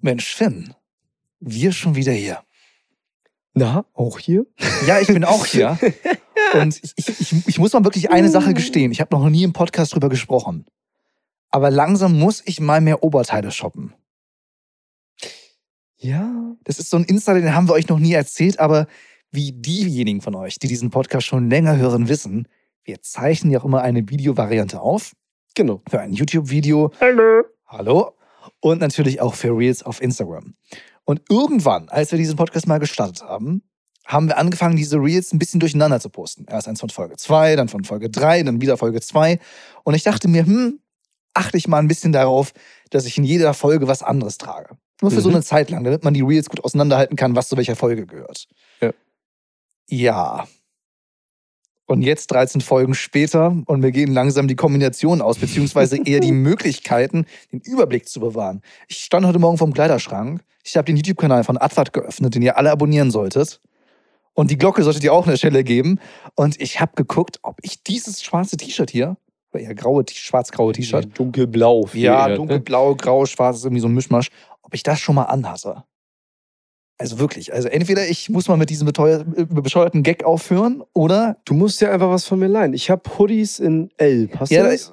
Mensch, Finn, wir schon wieder hier. Na, auch hier? Ja, ich bin auch hier. Und ich, ich, ich muss mal wirklich eine Sache gestehen. Ich habe noch nie im Podcast drüber gesprochen. Aber langsam muss ich mal mehr Oberteile shoppen. Ja. Das ist so ein Insider, den haben wir euch noch nie erzählt, aber wie diejenigen von euch, die diesen Podcast schon länger hören, wissen, wir zeichnen ja auch immer eine Videovariante auf. Genau. Für ein YouTube-Video. Hallo. Hallo. Und natürlich auch für Reels auf Instagram. Und irgendwann, als wir diesen Podcast mal gestartet haben, haben wir angefangen, diese Reels ein bisschen durcheinander zu posten. Erst eins von Folge 2, dann von Folge 3, dann wieder Folge 2. Und ich dachte mir, hm, achte ich mal ein bisschen darauf, dass ich in jeder Folge was anderes trage. Nur für Mhm. so eine Zeit lang, damit man die Reels gut auseinanderhalten kann, was zu welcher Folge gehört. Ja. Ja. Und jetzt 13 Folgen später und wir gehen langsam die Kombination aus, beziehungsweise eher die Möglichkeiten, den Überblick zu bewahren. Ich stand heute Morgen vorm Kleiderschrank. Ich habe den YouTube-Kanal von Advart geöffnet, den ihr alle abonnieren solltet. Und die Glocke solltet ihr auch an der Stelle geben. Und ich habe geguckt, ob ich dieses schwarze T-Shirt hier, oder eher graue, schwarz-graue T-Shirt, Dunkelblau. ja, dunkelblau, grau, schwarz, ist irgendwie so ein Mischmasch. Ob ich das schon mal anhatte. Also wirklich. Also entweder ich muss mal mit diesem beteuer- äh, bescheuerten Gag aufhören oder. Du musst ja einfach was von mir leihen. Ich habe Hoodies in L. Passt Ja, das?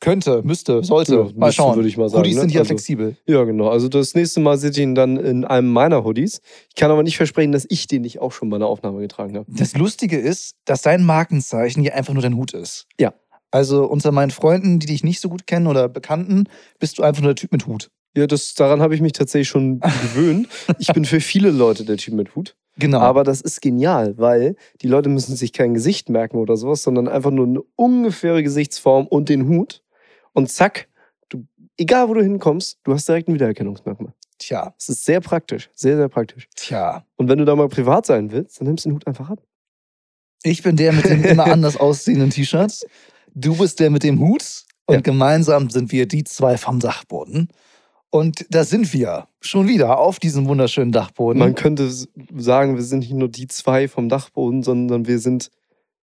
könnte, müsste, sollte. Ja, mal schauen. würde ich mal sagen, Hoodies ne? sind ja Also- flexibel. Ja, genau. Also das nächste Mal seht ihr ihn dann in einem meiner Hoodies. Ich kann aber nicht versprechen, dass ich den nicht auch schon bei einer Aufnahme getragen habe. Das Lustige ist, dass dein Markenzeichen hier einfach nur dein Hut ist. Ja. Also unter meinen Freunden, die dich nicht so gut kennen oder Bekannten, bist du einfach nur der Typ mit Hut. Ja, das, daran habe ich mich tatsächlich schon gewöhnt. Ich bin für viele Leute der Typ mit Hut. Genau. Aber das ist genial, weil die Leute müssen sich kein Gesicht merken oder sowas, sondern einfach nur eine ungefähre Gesichtsform und den Hut. Und zack, du, egal wo du hinkommst, du hast direkt ein Wiedererkennungsmerkmal. tja, Das ist sehr praktisch, sehr, sehr praktisch. tja. Und wenn du da mal privat sein willst, dann nimmst du den Hut einfach ab. Ich bin der mit dem immer anders aussehenden T-Shirt. Du bist der mit dem Hut. Und Ja. gemeinsam sind wir die zwei vom Dachboden. Und da sind wir schon wieder auf diesem wunderschönen Dachboden. Man könnte sagen, wir sind nicht nur die zwei vom Dachboden, sondern wir sind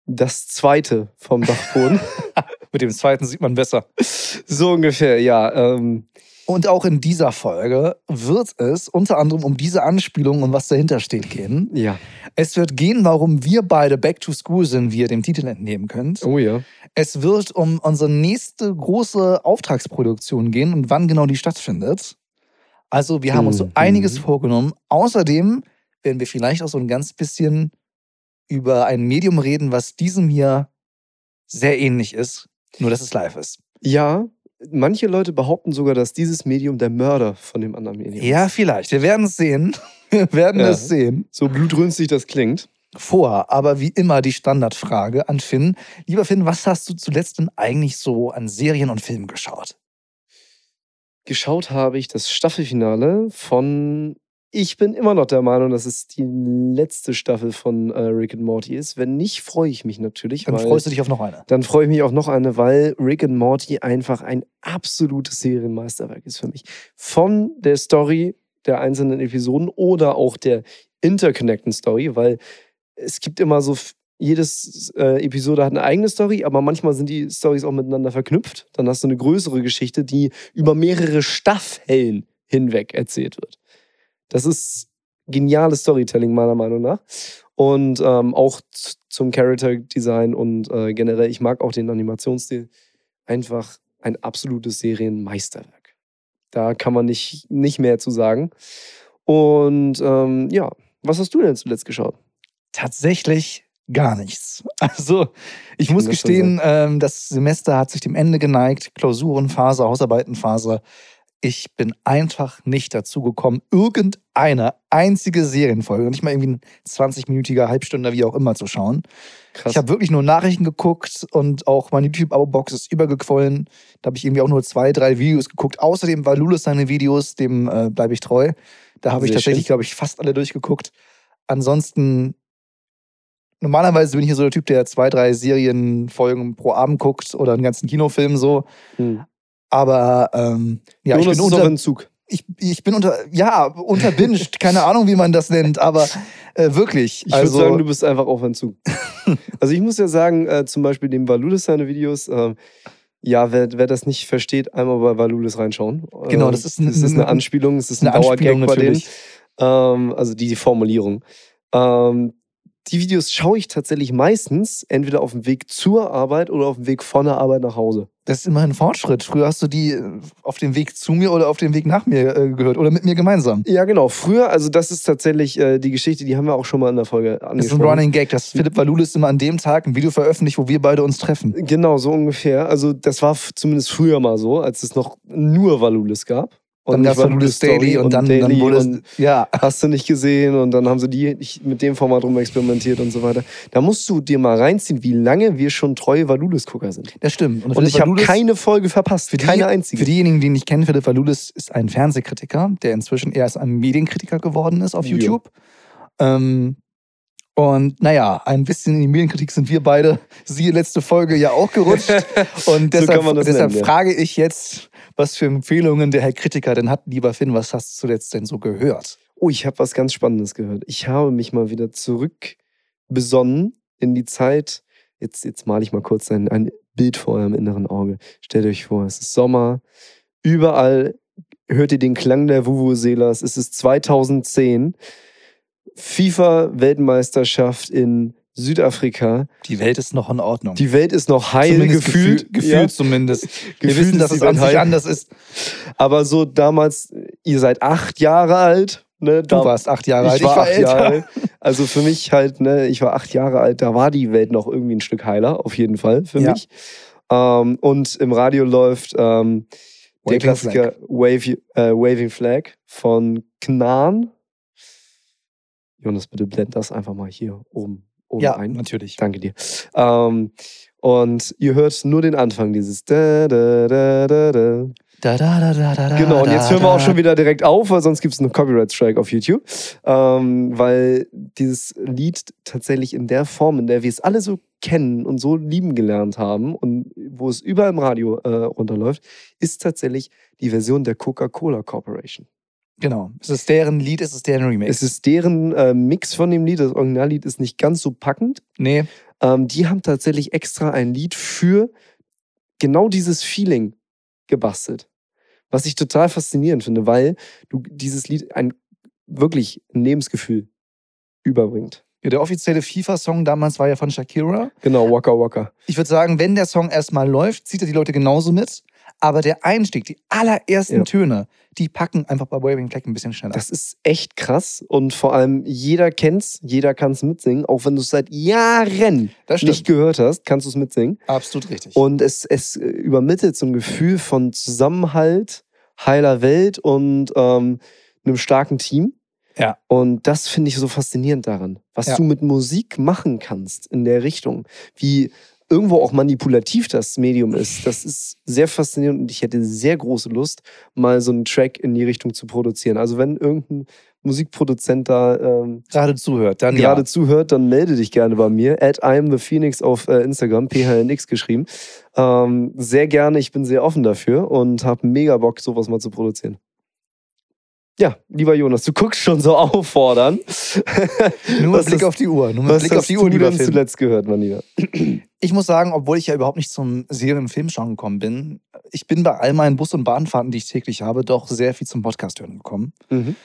das zweite vom Dachboden. mit dem zweiten sieht man besser. so ungefähr, ja. Ähm, Und auch in dieser Folge wird es unter anderem um diese Anspielung und was dahinter steht gehen. ja. Es wird gehen, warum wir beide Back to School sind, wie ihr dem Titel entnehmen könnt. Oh ja. Es wird um unsere nächste große Auftragsproduktion gehen und wann genau die stattfindet. Also wir haben uns so Mhm. einiges vorgenommen. Außerdem werden wir vielleicht auch so ein ganz bisschen über ein Medium reden, was diesem hier sehr ähnlich ist, nur dass es live ist. Ja, manche Leute behaupten sogar, dass dieses Medium der Mörder von dem anderen Medium Ja, ist. vielleicht. Wir werden es sehen. Wir werden Ja. es sehen. So blutrünstig das klingt. Vor, aber wie immer die Standardfrage an Finn. Lieber Finn, was hast du zuletzt denn eigentlich so an Serien und Filmen geschaut? Geschaut habe ich das Staffelfinale von. Ich bin immer noch der Meinung, dass es die letzte Staffel von äh, Rick and Morty ist. Wenn nicht, freue ich mich natürlich. Dann weil- freust du dich auf noch eine. Dann freue ich mich auf noch eine, weil Rick and Morty einfach ein absolutes Serienmeisterwerk ist für mich. Von der Story der einzelnen Episoden oder auch der interconnecten Story, weil es gibt immer so, jedes äh, Episode hat eine eigene Story, aber manchmal sind die Stories auch miteinander verknüpft. Dann hast du eine größere Geschichte, die über mehrere Staffeln hinweg erzählt wird. Das ist geniales Storytelling meiner Meinung nach. Und ähm, auch zum Character Design und äh, generell, ich mag auch den Animationsstil. Einfach ein absolutes Serienmeisterwerk. Da kann man nicht, nicht mehr zu sagen. Und ähm, ja, was hast du denn zuletzt geschaut? Tatsächlich gar nichts. Also, ich muss gestehen, ähm, das Semester hat sich dem Ende geneigt. Klausurenphase, Hausarbeitenphase. Ich bin einfach nicht dazu gekommen, irgendeine einzige Serienfolge, nicht mal irgendwie ein 20-minütiger Halbstunde, wie auch immer, zu schauen. Krass. Ich habe wirklich nur Nachrichten geguckt und auch meine YouTube-Abo-Box ist übergequollen. Da habe ich irgendwie auch nur zwei, drei Videos geguckt. Außerdem war Lulus seine Videos, dem äh, bleibe ich treu. Da habe ich tatsächlich, glaube ich, fast alle durchgeguckt. Ansonsten, normalerweise bin ich hier so der Typ, der zwei, drei Serienfolgen pro Abend guckt oder einen ganzen Kinofilm so. hm. Aber ähm, ja, Jonas ich bin unter, Entzug. ich, ich bin unter, ja, unterbinscht, keine Ahnung, wie man das nennt, aber äh, wirklich. Ich also, würde sagen, du bist einfach auf Entzug. also ich muss ja sagen, äh, zum Beispiel dem Valudes seine Videos, äh, Ja, wer, wer das nicht versteht, einmal bei Valulis reinschauen. Genau, Äh, das ist ein- das ist eine Anspielung, es ist ein Dauergag bei denen. Ähm, also die, die Formulierung. Ähm, die Videos schaue ich tatsächlich meistens entweder auf dem Weg zur Arbeit oder auf dem Weg von der Arbeit nach Hause. Das ist immer ein Fortschritt. Früher hast du die äh, auf dem Weg zu mir oder auf dem Weg nach mir äh, gehört oder mit mir gemeinsam. Ja, genau. Früher, also das ist tatsächlich äh, die Geschichte, die haben wir auch schon mal in der Folge Das ist ein angesprochen. Running Gag, dass Philipp Valulis immer an dem Tag ein Video veröffentlicht, wo wir beide uns treffen. Genau, so ungefähr. Also das war zumindest früher mal so, als es noch nur Valulis gab. Dann nicht gab es Valulis Daily und dann, dann Daily wurde und. Ja, hast du nicht gesehen und dann haben sie die mit dem Format rum experimentiert und so weiter. Da musst du dir mal reinziehen, wie lange wir schon treue Valulis-Gucker sind. das stimmt. Und Philipp ich habe keine Folge verpasst, Für die- keine einzige. Für diejenigen, die ihn nicht kennen, Philipp Valulis ist ein Fernsehkritiker, der inzwischen erst ein Medienkritiker geworden ist auf Ja. YouTube. Ähm, und naja, ein bisschen in die Medienkritik sind wir beide, siehe letzte Folge, ja auch gerutscht. Und So deshalb, das deshalb nennen, frage ich jetzt, was für Empfehlungen der Herr Kritiker denn hat. Lieber Finn, was hast du zuletzt denn so gehört? Oh, ich habe was ganz Spannendes gehört. Ich habe mich mal wieder zurückbesonnen in die Zeit. Jetzt, jetzt male ich mal kurz ein, ein Bild vor eurem inneren Auge. Stellt euch vor, es ist Sommer. Überall hört ihr den Klang der Vuvuzelas. Es ist 2010. FIFA-Weltmeisterschaft in Südafrika. Die Welt ist noch in Ordnung. Die Welt ist noch heil Zumindest gefühlt. Gefühlt, gefühlt ja. zumindest. Wir Gefühlt wissen, dass es an sich anders ist. Aber so damals, ihr seid acht Jahre alt. Ne, Du warst acht Jahre alt, ich war, acht. Jahre alt. Also für mich halt, ne, ich war acht Jahre alt, da war die Welt noch irgendwie ein Stück heiler, auf jeden Fall für Ja. mich. Ähm, und im Radio läuft ähm, der Klassiker Wave, äh, Waving Flag von Knan. Jonas, bitte blend das einfach mal hier oben, oben Ja, ein. natürlich. Danke dir. Ähm, und ihr hört nur den Anfang, dieses da, da, da, da, da. Da, da, da, da, da, Genau, und jetzt hören wir auch schon wieder direkt auf, weil sonst gibt es einen Copyright-Strike auf YouTube. Ähm, weil dieses Lied tatsächlich in der Form, in der wir es alle so kennen und so lieben gelernt haben und wo es überall im Radio äh, runterläuft, ist tatsächlich die Version der Coca-Cola Corporation. Genau. Es ist deren Lied, es ist deren Remix. Es ist deren äh, Mix von dem Lied. Das Originallied ist nicht ganz so packend. nee, Ähm, die haben tatsächlich extra ein Lied für genau dieses Feeling gebastelt. Was ich total faszinierend finde, weil du dieses Lied ein wirklich ein Lebensgefühl überbringt. Ja, der offizielle FIFA-Song damals war ja von Shakira. Genau, Waka Waka. Ich würde sagen, wenn der Song erstmal läuft, zieht er die Leute genauso mit. Aber der Einstieg, die allerersten Ja. Töne, die packen einfach bei Waving Flag ein bisschen schneller. Das ist echt krass und vor allem jeder kennt's, jeder kann es mitsingen, auch wenn du es seit Jahren nicht gehört hast, kannst du es mitsingen. Absolut richtig. Und es, es übermittelt so ein Gefühl von Zusammenhalt, heiler Welt und ähm, einem starken Team. Ja. Und das finde ich so faszinierend daran, was Ja. du mit Musik machen kannst in der Richtung. Wie irgendwo auch manipulativ das Medium ist. Das ist sehr faszinierend und ich hätte sehr große Lust, mal so einen Track in die Richtung zu produzieren. Also wenn irgendein Musikproduzent da ähm, gerade zuhört, dann gerade ja. zuhört, dann melde dich gerne bei mir. At I'm the Phoenix auf äh, Instagram, PHNX geschrieben. Ähm, sehr gerne, ich bin sehr offen dafür und habe mega Bock, sowas mal zu produzieren. Ja, lieber Jonas, du guckst schon so auffordernd. Nur mit Blick auf die Uhr. Nur mit Was Blick auf die du Uhr, lieber denn Finn. zuletzt gehört, mein Lieber? Ich muss sagen, obwohl ich ja überhaupt nicht zum Serien- und Filmschauen gekommen bin, ich bin bei all meinen Bus- und Bahnfahrten, die ich täglich habe, doch sehr viel zum Podcast hören gekommen. Mhm.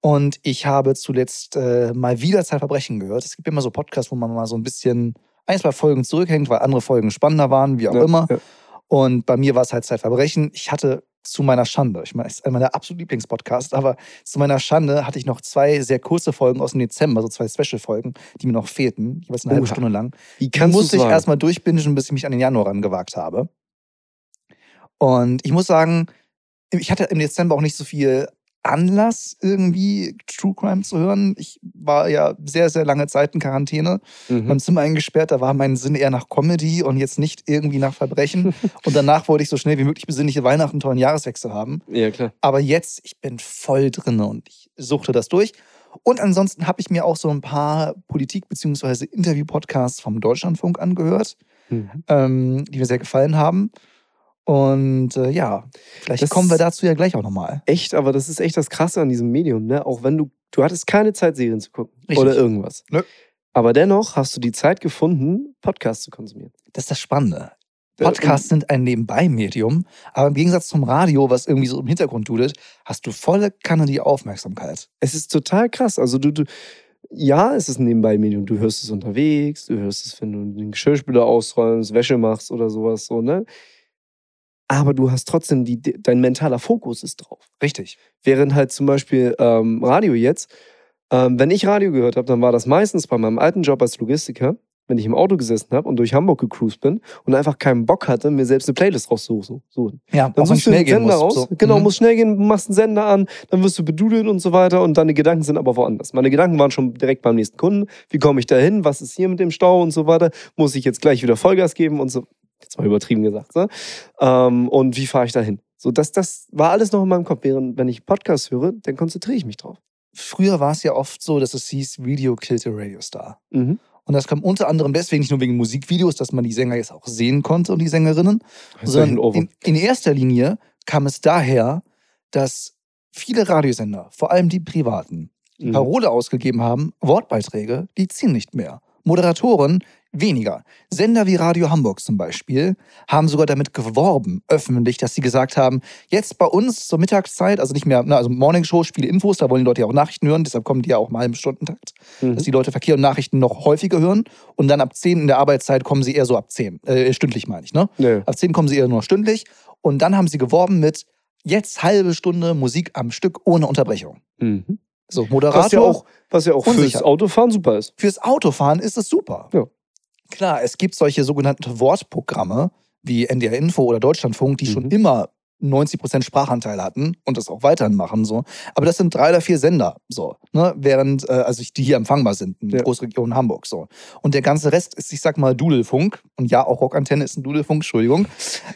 Und ich habe zuletzt äh, mal wieder Zeitverbrechen gehört. Es gibt immer so Podcasts, wo man mal so ein bisschen ein, zwei Folgen zurückhängt, weil andere Folgen spannender waren, wie auch Ja, immer. ja. Und bei mir war es halt Zeitverbrechen. Ich hatte zu meiner Schande, ich meine, es ist einer meiner absoluten Lieblingspodcasts, aber zu meiner Schande hatte ich noch zwei sehr kurze Folgen aus dem Dezember, so zwei Special-Folgen, die mir noch fehlten, jeweils eine halbe Oha. Stunde lang. Wie Die kannst du musste ich erstmal durchbingen, bis ich mich an den Januar rangewagt habe. Und ich muss sagen, ich hatte im Dezember auch nicht so viel Anlass, irgendwie True Crime zu hören. Ich war ja sehr, sehr lange Zeit in Quarantäne, Mhm. beim Zimmer eingesperrt. Da war mein Sinn eher nach Comedy und jetzt nicht irgendwie nach Verbrechen. und danach wollte ich so schnell wie möglich besinnliche Weihnachten, tollen Jahreswechsel haben. Ja, klar. Aber jetzt, ich bin voll drin und ich suchte das durch. Und ansonsten habe ich mir auch so ein paar Politik- bzw. Interview-Podcasts vom Deutschlandfunk angehört, Mhm. ähm, die mir sehr gefallen haben. Und äh, ja, vielleicht Das- kommen wir dazu ja gleich auch nochmal. Echt, aber das ist echt das Krasse an diesem Medium, ne? Auch wenn du, du hattest keine Zeit, Serien zu gucken Richtig. oder irgendwas. Nö. Aber dennoch hast du die Zeit gefunden, Podcasts zu konsumieren. Das ist das Spannende. Podcasts sind ein Nebenbei-Medium, aber im Gegensatz zum Radio, was irgendwie so im Hintergrund dudelt, hast du volle Kanne die Aufmerksamkeit. Es ist total krass. Also du, du ja, es ist ein Nebenbei-Medium. Du hörst es unterwegs, du hörst es, wenn du den Geschirrspüler ausräumst, Wäsche machst oder sowas so, ne? Aber du hast trotzdem, die, dein mentaler Fokus ist drauf. Richtig. Während halt zum Beispiel ähm, Radio jetzt, ähm, wenn ich Radio gehört habe, dann war das meistens bei meinem alten Job als Logistiker wenn ich im Auto gesessen habe und durch Hamburg gecruised bin und einfach keinen Bock hatte, mir selbst eine Playlist rauszusuchen. Ja, dann suchst du einen Sender raus. So. Genau, mhm. musst schnell gehen, machst einen Sender an, dann wirst du bedudelt und so weiter und deine Gedanken sind aber woanders. Meine Gedanken waren schon direkt beim nächsten Kunden. Wie komme ich da hin? Was ist hier mit dem Stau und so weiter? Muss ich jetzt gleich wieder Vollgas geben und so. Jetzt mal übertrieben gesagt. Ne? Ähm, und wie fahre ich da hin? So, das, das war alles noch in meinem Kopf. Während, wenn ich Podcasts höre, dann konzentriere ich mich drauf. Früher war es ja oft so, dass es hieß, Video killte Radio Star. Mhm. Und das kam unter anderem deswegen nicht nur wegen Musikvideos, dass man die Sänger jetzt auch sehen konnte und die Sängerinnen, sondern in, in erster Linie kam es daher, dass viele Radiosender, vor allem die privaten, die mhm. Parole ausgegeben haben, Wortbeiträge, die ziehen nicht mehr. Moderatoren, weniger. Sender wie Radio Hamburg zum Beispiel haben sogar damit geworben, öffentlich, dass sie gesagt haben, jetzt bei uns zur Mittagszeit, also nicht mehr, ne, also Morning Show, Spiele, Infos, da wollen die Leute ja auch Nachrichten hören, deshalb kommen die ja auch mal im Stundentakt, mhm. dass die Leute Verkehr und Nachrichten noch häufiger hören und dann ab 10 in der Arbeitszeit kommen sie eher so ab 10, äh, stündlich meine ich, ne? Nee. Ab 10 kommen sie eher nur stündlich und dann haben sie geworben mit jetzt halbe Stunde Musik am Stück ohne Unterbrechung. Mhm. So, Moderator. Was ja auch, was ja auch fürs Autofahren super ist. Fürs Autofahren ist es super. Ja. Klar, es gibt solche sogenannten Wortprogramme wie NDR Info oder Deutschlandfunk, die mhm. schon immer 90% Sprachanteil hatten und das auch weiterhin machen. So. Aber das sind drei oder vier Sender, so, ne? während, äh, also die hier empfangbar sind in ja. Großregion Hamburg. So. Und der ganze Rest ist, ich sag mal, Dudelfunk. Und ja, auch Rockantenne ist ein Dudelfunk, Entschuldigung.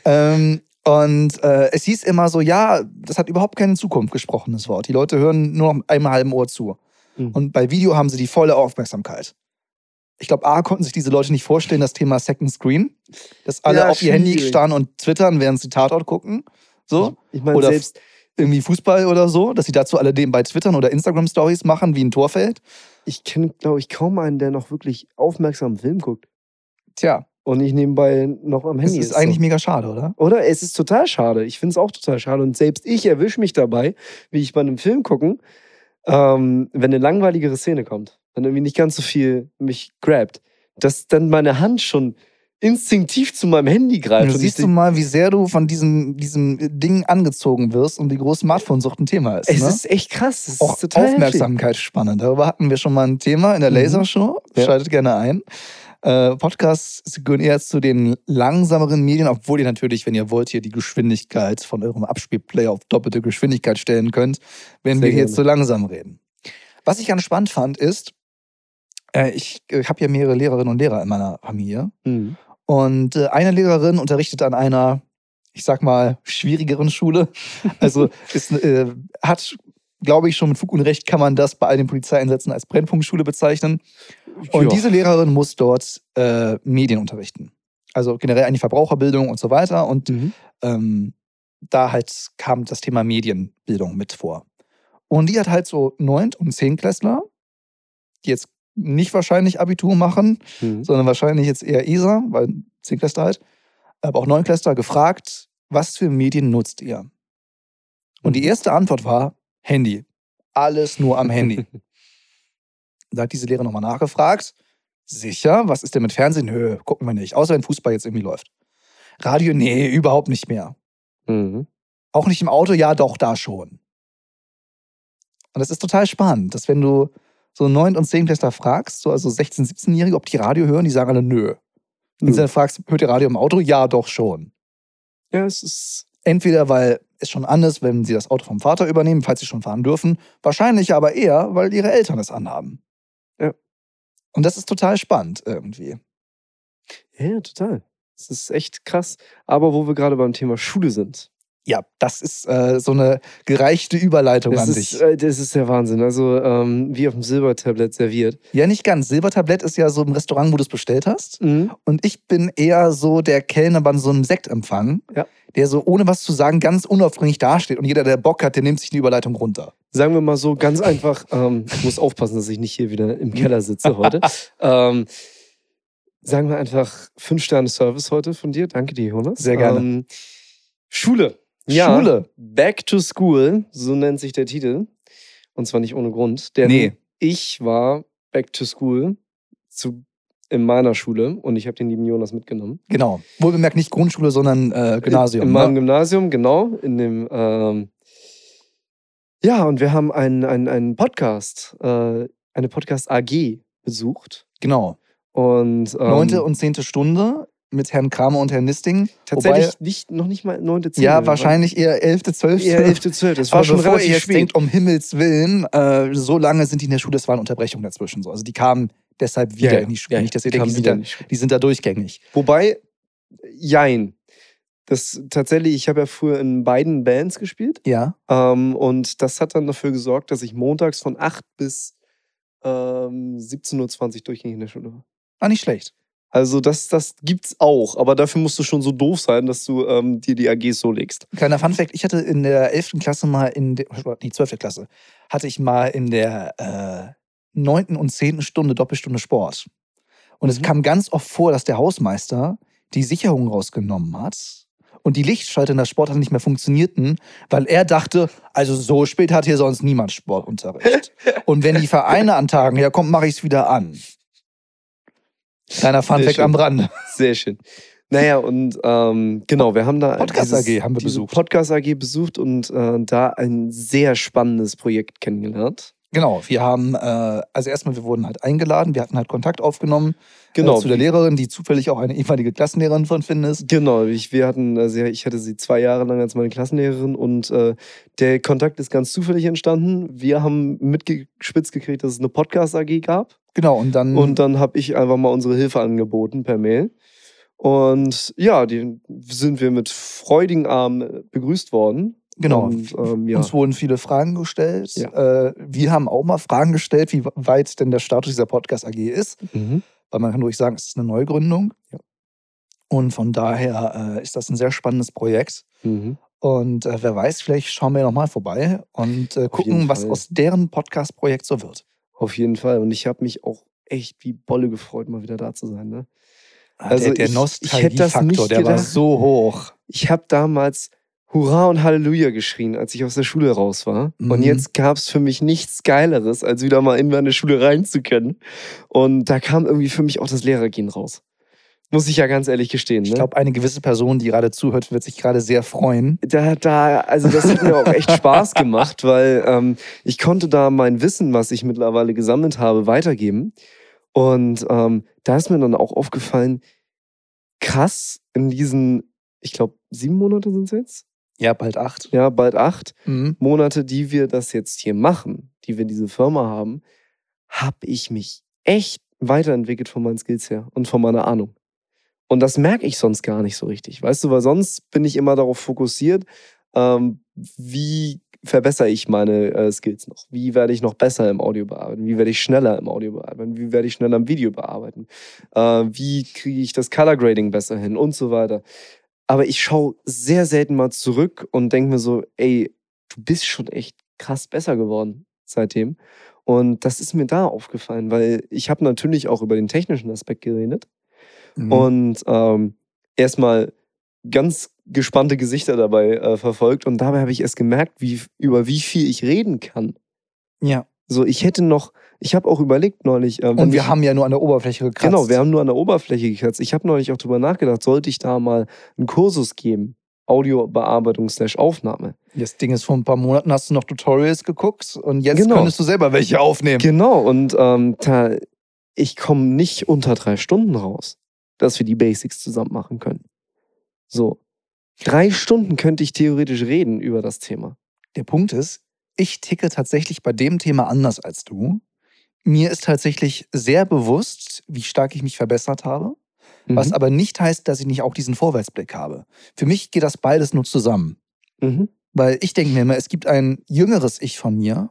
Ähm, und äh, es hieß immer so, ja, das hat überhaupt keine Zukunft gesprochenes Wort. Die Leute hören nur noch einem halben Ohr zu. Mhm. Und bei Video haben sie die volle Aufmerksamkeit ich glaube, A, konnten sich diese Leute nicht vorstellen, das Thema Second Screen. Dass alle ja, auf ihr Handy starren und twittern, während sie Tatort gucken. So. Ich meine, selbst irgendwie Fußball oder so, dass sie dazu alle dem bei Twittern oder Instagram Stories machen, wie ein Torfeld. Ich kenne, glaube ich, kaum einen, der noch wirklich aufmerksam Film guckt. Tja. Und nicht nebenbei noch am Handy ist. Das ist eigentlich so. mega schade, oder? Oder? Es ist total schade. Ich finde es auch total schade. Und selbst ich erwische mich dabei, wie ich bei einem Film gucken, ähm, wenn eine langweiligere Szene kommt dann irgendwie nicht ganz so viel mich grabt, dass dann meine Hand schon instinktiv zu meinem Handy greift. Du siehst du mal, wie sehr du von diesem, diesem Ding angezogen wirst und wie groß Smartphone-Sucht ein Thema ist. Es ne? ist echt krass. Es Auch spannend. Darüber hatten wir schon mal ein Thema in der mhm. Lasershow. Mhm. Schaltet ja. gerne ein. Äh, Podcasts gehören eher zu den langsameren Medien, obwohl ihr natürlich, wenn ihr wollt, hier die Geschwindigkeit von eurem Abspielplayer auf doppelte Geschwindigkeit stellen könnt, wenn Sehr wir hier zu langsam reden. Was ich ganz spannend fand, ist, äh, ich, äh, habe ja mehrere Lehrerinnen und Lehrer in meiner Familie. Mhm. Und äh, eine Lehrerin unterrichtet an einer, ich sag mal, schwierigeren Schule. Also ist, äh, hat, glaube ich, schon mit Fug und Recht kann man das bei all den Polizeieinsätzen als Brennpunktschule bezeichnen. Und ja. diese Lehrerin muss dort äh, Medien unterrichten. Also generell eigentlich Verbraucherbildung und so weiter. Und mhm. ähm, da halt kam das Thema Medienbildung mit vor. Und die hat halt so Neunt- und Zehntklässler, die jetzt nicht wahrscheinlich Abitur machen, mhm. sondern wahrscheinlich jetzt eher ESA, weil Zehntklässler halt, aber auch Neunklässler gefragt, was für Medien nutzt ihr? Und die mhm. erste Antwort war Handy. Alles nur am Handy. da hat diese Lehrer nochmal nachgefragt. Sicher, was ist denn mit Fernsehen? Nö, gucken wir nicht. Außer wenn Fußball jetzt irgendwie läuft. Radio, nee, überhaupt nicht mehr. Mhm. Auch nicht im Auto, ja, doch, da schon. Und das ist total spannend, dass wenn du so 9- und 10-Klässler fragst, so also 16-, 17-Jährige, ob die Radio hören, die sagen alle nö. Und wenn du fragst, hört ihr Radio im Auto? Ja, doch schon. Ja, es ist. Entweder, weil es schon an ist, wenn sie das Auto vom Vater übernehmen, falls sie schon fahren dürfen. Wahrscheinlich aber eher, weil ihre Eltern es anhaben. Ja. Und das ist total spannend irgendwie. Ja, total. Das ist echt krass. Aber wo wir gerade beim Thema Schule sind, ja, das ist äh, so eine gereichte Überleitung das an ist, dich. Äh, das ist der Wahnsinn. Also ähm, wie auf dem Silbertablett serviert. Ja, nicht ganz. Silbertablett ist ja so im Restaurant, wo du es bestellt hast. Mhm. Und ich bin eher so der Kellner bei so einem Sektempfang, ja. der so ohne was zu sagen ganz unaufdringlich dasteht. Und jeder, der Bock hat, der nimmt sich die Überleitung runter. Sagen wir mal so ganz einfach. Ähm, ich muss aufpassen, dass ich nicht hier wieder im Keller sitze heute. ähm, sagen wir einfach fünf Sterne Service heute von dir. Danke dir, Jonas. Sehr gerne. Ähm, Schule. Schule. Back to School, so nennt sich der Titel. Und zwar nicht ohne Grund. Denn Nee. ich war Back to School zu, in meiner Schule und ich habe den lieben Jonas mitgenommen. Genau. Wohlbemerkt nicht Grundschule, sondern äh, Gymnasium. In meinem ne? Gymnasium, genau. In dem, ähm, ja, und wir haben einen, einen, einen Podcast, äh, eine Podcast AG besucht. Genau. Und ähm, Neunte und zehnte Stunde mit Herrn Kramer und Herrn Nisting. tatsächlich nicht, noch nicht mal neunte, zehnte. Ja, Wir wahrscheinlich eher elfte, waren zwölfte. Eher elfte, zwölfte. Das war Aber schon bevor relativ ihr jetzt spät. denkt, um Himmels Willen, äh, so lange sind die in der Schule, es waren Unterbrechungen dazwischen. So. Also die kamen deshalb wieder Ja, in die Schule. Ja, Nicht, dass ihr die denkt, die sind, da, die sind da durchgängig. Wobei, jein. Das tatsächlich, ich habe ja früher in beiden Bands gespielt. Ja. Ähm, und das hat dann dafür gesorgt, dass ich montags von 8 bis ähm, 17.20 Uhr durchgängig in der Schule war. War nicht schlecht. Also das, das gibt's auch, aber dafür musst du schon so doof sein, dass du ähm, dir die AGs so legst. Kleiner Funfact, ich hatte in der 11. Klasse mal in der, nee, 12. Klasse, hatte ich mal in der äh, 9. und 10. Stunde Doppelstunde Sport. Und es Mhm. kam ganz oft vor, dass der Hausmeister die Sicherung rausgenommen hat und die Lichtschalter in der Sporthalle nicht mehr funktionierten, weil er dachte, also so spät hat hier sonst niemand Sportunterricht. und wenn die Vereine antagen, ja komm, mache ich es wieder an. Kleiner Funfact am Rande. Sehr schön. Naja, und ähm, genau, wir haben da Podcast dieses- AG haben wir besucht. Podcast AG besucht und äh, da ein sehr spannendes Projekt kennengelernt. Genau, wir haben, äh, also erstmal, wir wurden halt eingeladen, wir hatten halt Kontakt aufgenommen Genau. äh, zu der Lehrerin, die zufällig auch eine ehemalige Klassenlehrerin von Finn ist. Genau, ich, wir hatten, also ich hatte sie zwei Jahre lang als meine Klassenlehrerin und äh, der Kontakt ist ganz zufällig entstanden. Wir haben mitgespitzt gekriegt, dass es eine Podcast AG gab Genau, und dann, und dann habe ich einfach mal unsere Hilfe angeboten per Mail. Und ja, die sind wir mit freudigen Armen begrüßt worden. genau, Und, ähm, ja. uns wurden viele Fragen gestellt. Ja. Äh, wir haben auch mal Fragen gestellt, wie weit denn der Status dieser Podcast AG ist. Mhm. Weil man kann ruhig sagen, es ist eine Neugründung. Ja. Und von daher äh, ist das ein sehr spannendes Projekt. Mhm. Und äh, wer weiß, vielleicht schauen wir nochmal vorbei und äh, gucken, was aus deren Podcast-Projekt so wird. Auf jeden Fall. Und ich habe mich auch echt wie Bolle gefreut, mal wieder da zu sein. Ne? Ah, Also der der Nostalgiefaktor, der war so hoch. Ich habe damals Hurra und Halleluja geschrien, als ich aus der Schule raus war. Und Mhm. jetzt gab es für mich nichts Geileres, als wieder mal in meine Schule rein zu können. Und da kam irgendwie für mich auch das Lehrergehen raus. Muss ich ja ganz ehrlich gestehen. Ne? Ich glaube, eine gewisse Person, die gerade zuhört, wird sich gerade sehr freuen. da, da, also das hat mir auch echt Spaß gemacht, weil ähm, ich konnte da mein Wissen, was ich mittlerweile gesammelt habe, weitergeben. Und ähm, da ist mir dann auch aufgefallen, krass in diesen, ich glaube, sieben Monate sind es jetzt, Ja, bald acht. ja, bald acht Mhm. Monate, die wir das jetzt hier machen, die wir diese Firma haben, habe ich mich echt weiterentwickelt von meinen Skills her und von meiner Ahnung. Und das merke ich sonst gar nicht so richtig, weißt du, weil sonst bin ich immer darauf fokussiert, ähm, wie verbessere ich meine äh, Skills noch? Wie werde ich noch besser im Audio bearbeiten? Wie werde ich schneller im Audio bearbeiten? Wie werde ich schneller im Video bearbeiten? Äh, wie kriege ich das Color Grading besser hin und so weiter? Aber ich schaue sehr selten mal zurück und denke mir so, ey, du bist schon echt krass besser geworden seitdem. Und das ist mir da aufgefallen, weil ich habe natürlich auch über den technischen Aspekt geredet Mhm. und ähm, erstmal ganz gespannte Gesichter dabei äh, verfolgt und dabei habe ich erst gemerkt, wie, über wie viel ich reden kann. ja. So, ich hätte noch, ich habe auch überlegt neulich. Äh, Und wir ich, haben ja nur an der Oberfläche gekratzt. Genau, wir haben nur an der Oberfläche gekratzt. Ich habe neulich auch drüber nachgedacht, sollte ich da mal einen Kursus geben? Audiobearbeitung slash Aufnahme. Das Ding ist, vor ein paar Monaten hast du noch Tutorials geguckt und jetzt Genau. könntest du selber welche aufnehmen. Genau, und ähm, da, ich komme nicht unter drei Stunden raus, dass wir die Basics zusammen machen können. So. Drei Stunden könnte ich theoretisch reden über das Thema. Der Punkt ist, ich ticke tatsächlich bei dem Thema anders als du. Mir ist tatsächlich sehr bewusst, wie stark ich mich verbessert habe, was Mhm. aber nicht heißt, dass ich nicht auch diesen Vorwärtsblick habe. Für mich geht das beides nur zusammen. Mhm. Weil ich denke mir immer, es gibt ein jüngeres Ich von mir,